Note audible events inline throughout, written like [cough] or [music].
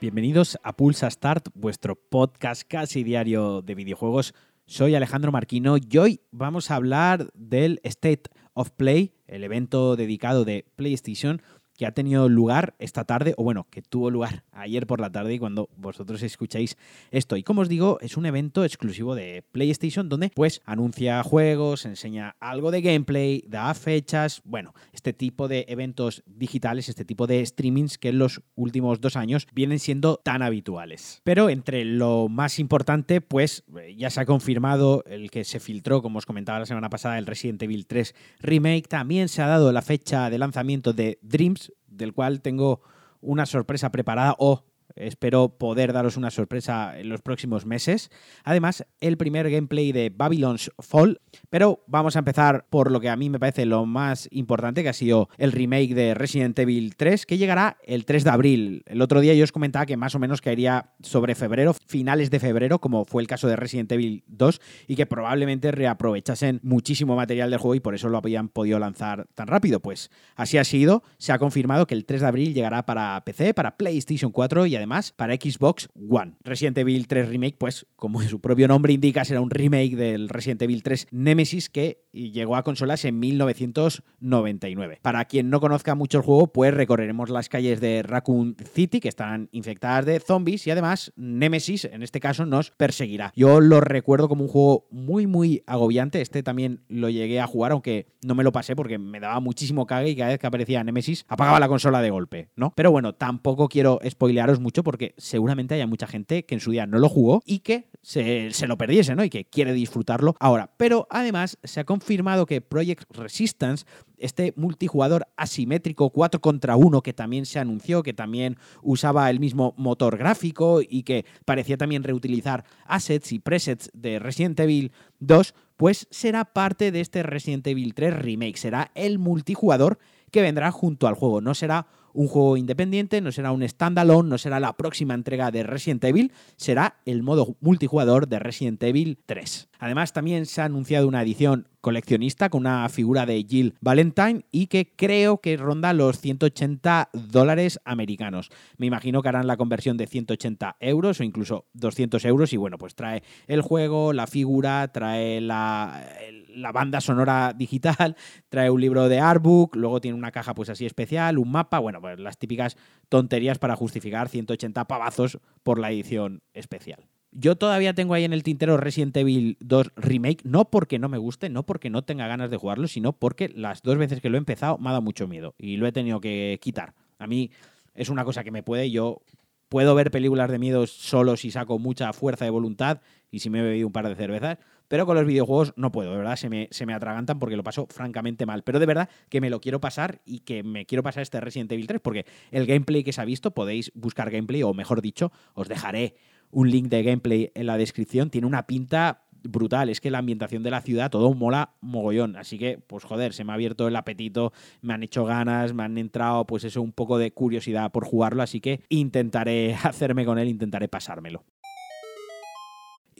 Bienvenidos a Pulsa Start, vuestro podcast casi diario de videojuegos. Soy Alejandro Marquino y hoy vamos a hablar del State of Play, el evento dedicado de PlayStation que ha tenido lugar esta tarde, o bueno, que tuvo lugar ayer por la tarde y cuando vosotros escucháis esto. Y como os digo, es un evento exclusivo de PlayStation donde pues anuncia juegos, enseña algo de gameplay, da fechas, bueno, este tipo de eventos digitales, este tipo de streamings que en los últimos dos años vienen siendo tan habituales. Pero entre lo más importante, pues ya se ha confirmado el que se filtró, como os comentaba la semana pasada, el Resident Evil 3 Remake. También se ha dado la fecha de lanzamiento de Dreams, del cual tengo una sorpresa preparada o Espero poder daros una sorpresa en los próximos meses. Además, el primer gameplay de Babylon's Fall. Pero vamos a empezar por lo que a mí me parece lo más importante, que ha sido el remake de Resident Evil 3, que llegará el 3 de abril. El otro día yo os comentaba que más o menos caería sobre febrero, finales de febrero, como fue el caso de Resident Evil 2, y que probablemente reaprovechasen muchísimo material del juego y por eso lo habían podido lanzar tan rápido. Pues así ha sido. Se ha confirmado que el 3 de abril llegará para PC, para PlayStation 4 y además para Xbox One. Resident Evil 3 Remake, pues como su propio nombre indica, será un remake del Resident Evil 3 Nemesis que llegó a consolas en 1999. Para quien no conozca mucho el juego, pues recorreremos las calles de Raccoon City que están infectadas de zombies y además Nemesis en este caso nos perseguirá. Yo lo recuerdo como un juego muy muy agobiante. Este también lo llegué a jugar, aunque no me lo pasé porque me daba muchísimo cague y cada vez que aparecía Nemesis apagaba la consola de golpe, ¿no? Pero bueno, tampoco quiero spoilearos mucho porque seguramente haya mucha gente que en su día no lo jugó y que se, lo perdiese, ¿no? Y que quiere disfrutarlo ahora. Pero además se ha confirmado que Project Resistance, este multijugador asimétrico 4 contra 1 que también se anunció, que también usaba el mismo motor gráfico y que parecía también reutilizar assets y presets de Resident Evil 2, pues será parte de este Resident Evil 3 remake. Será el multijugador que vendrá junto al juego. No será un juego independiente, no será un standalone, no será la próxima entrega de Resident Evil, será el modo multijugador de Resident Evil 3. Además, también se ha anunciado una edición coleccionista con una figura de Jill Valentine y que creo que ronda los 180 dólares americanos. Me imagino que harán la conversión de 180 euros o incluso 200 euros y bueno, pues trae el juego, la figura, trae la, la banda sonora digital, [laughs] trae un libro de artbook, luego tiene una caja pues así especial, un mapa, bueno, las típicas tonterías para justificar 180 pavazos por la edición especial. Yo todavía tengo ahí en el tintero Resident Evil 2 Remake, no porque no me guste, no porque no tenga ganas de jugarlo, sino porque las dos veces que lo he empezado me ha dado mucho miedo y lo he tenido que quitar. A mí es una cosa que me puede, yo puedo ver películas de miedo solo si saco mucha fuerza de voluntad y si me he bebido un par de cervezas, pero con los videojuegos no puedo, de verdad, se me, se me atragantan porque lo paso francamente mal. Pero de verdad que me lo quiero pasar y que me quiero pasar este Resident Evil 3 porque el gameplay que se ha visto, podéis buscar gameplay o mejor dicho, os dejaré un link de gameplay en la descripción. Tiene una pinta brutal. Es que la ambientación de la ciudad, todo mola mogollón. Así que, pues joder, se me ha abierto el apetito, me han hecho ganas, me han entrado, pues eso, un poco de curiosidad por jugarlo. Así que intentaré [laughs] hacerme con él, intentaré pasármelo.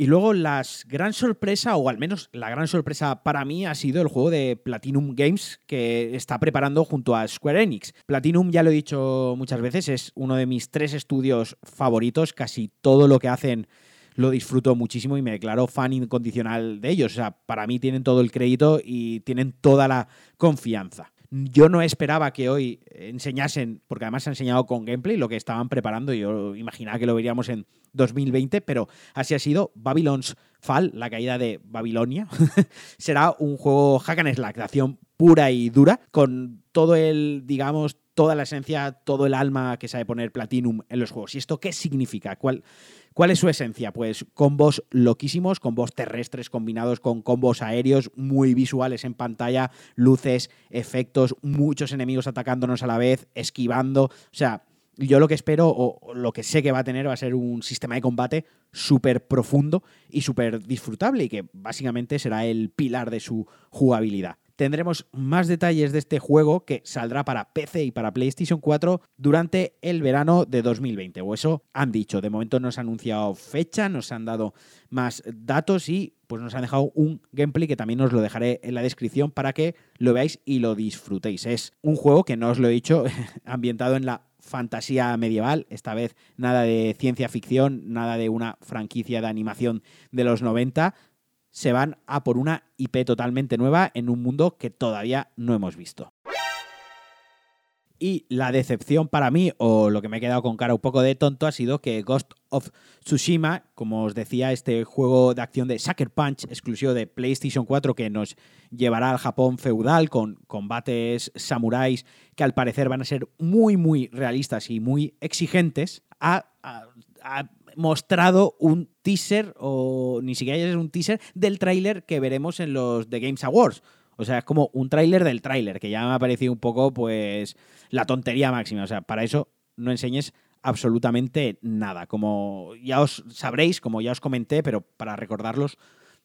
Y luego la gran sorpresa, o al menos la gran sorpresa para mí, ha sido el juego de Platinum Games que está preparando junto a Square Enix. Platinum, ya lo he dicho muchas veces, es uno de mis tres estudios favoritos. Casi todo lo que hacen lo disfruto muchísimo y me declaro fan incondicional de ellos. O sea, para mí tienen todo el crédito y tienen toda la confianza. Yo no esperaba que hoy enseñasen, porque además se ha enseñado con gameplay lo que estaban preparando. Yo imaginaba que lo veríamos en 2020, pero así ha sido. Babylon's Fall, la caída de Babilonia, [laughs] será un juego hack and slack de acción pura y dura, con todo el, digamos, toda la esencia, todo el alma que sabe poner Platinum en los juegos. ¿Y esto qué significa? ¿Cuál, ¿Cuál es su esencia? Pues combos loquísimos, combos terrestres combinados con combos aéreos muy visuales en pantalla, luces, efectos, muchos enemigos atacándonos a la vez, esquivando. O sea, yo lo que espero o lo que sé que va a tener va a ser un sistema de combate súper profundo y súper disfrutable y que básicamente será el pilar de su jugabilidad tendremos más detalles de este juego que saldrá para PC y para PlayStation 4 durante el verano de 2020. O eso han dicho. De momento nos han anunciado fecha, nos han dado más datos y pues nos han dejado un gameplay que también os lo dejaré en la descripción para que lo veáis y lo disfrutéis. Es un juego que no os lo he dicho, [laughs] ambientado en la fantasía medieval, esta vez nada de ciencia ficción, nada de una franquicia de animación de los 90, se van a por una IP totalmente nueva en un mundo que todavía no hemos visto. Y la decepción para mí, o lo que me he quedado con cara un poco de tonto, ha sido que Ghost of Tsushima, como os decía, este juego de acción de Sucker Punch exclusivo de PlayStation 4 que nos llevará al Japón feudal con combates samuráis que al parecer van a ser muy, muy realistas y muy exigentes, ha, mostrado un teaser, o ni siquiera es un teaser, del tráiler que veremos en los The Games Awards. O sea, es como un tráiler del tráiler, que ya me ha parecido un poco, pues, la tontería máxima. O sea, para eso no enseñes absolutamente nada. Como ya os sabréis, como ya os comenté, pero para recordarlos,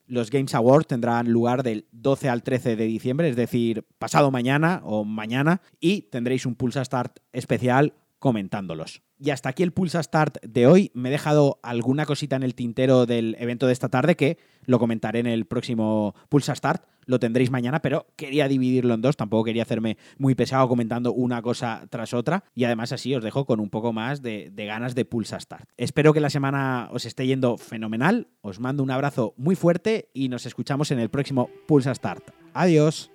los Games Awards tendrán lugar del 12 al 13 de diciembre, es decir, pasado mañana o mañana, y tendréis un Pulsa Start especial comentándolos. Y hasta aquí el Pulsa Start de hoy. Me he dejado alguna cosita en el tintero del evento de esta tarde que lo comentaré en el próximo Pulsa Start. Lo tendréis mañana, pero quería dividirlo en dos. Tampoco quería hacerme muy pesado comentando una cosa tras otra. Y además así os dejo con un poco más de, de ganas de Pulsa Start. Espero que la semana os esté yendo fenomenal. Os mando un abrazo muy fuerte y nos escuchamos en el próximo Pulsa Start. Adiós.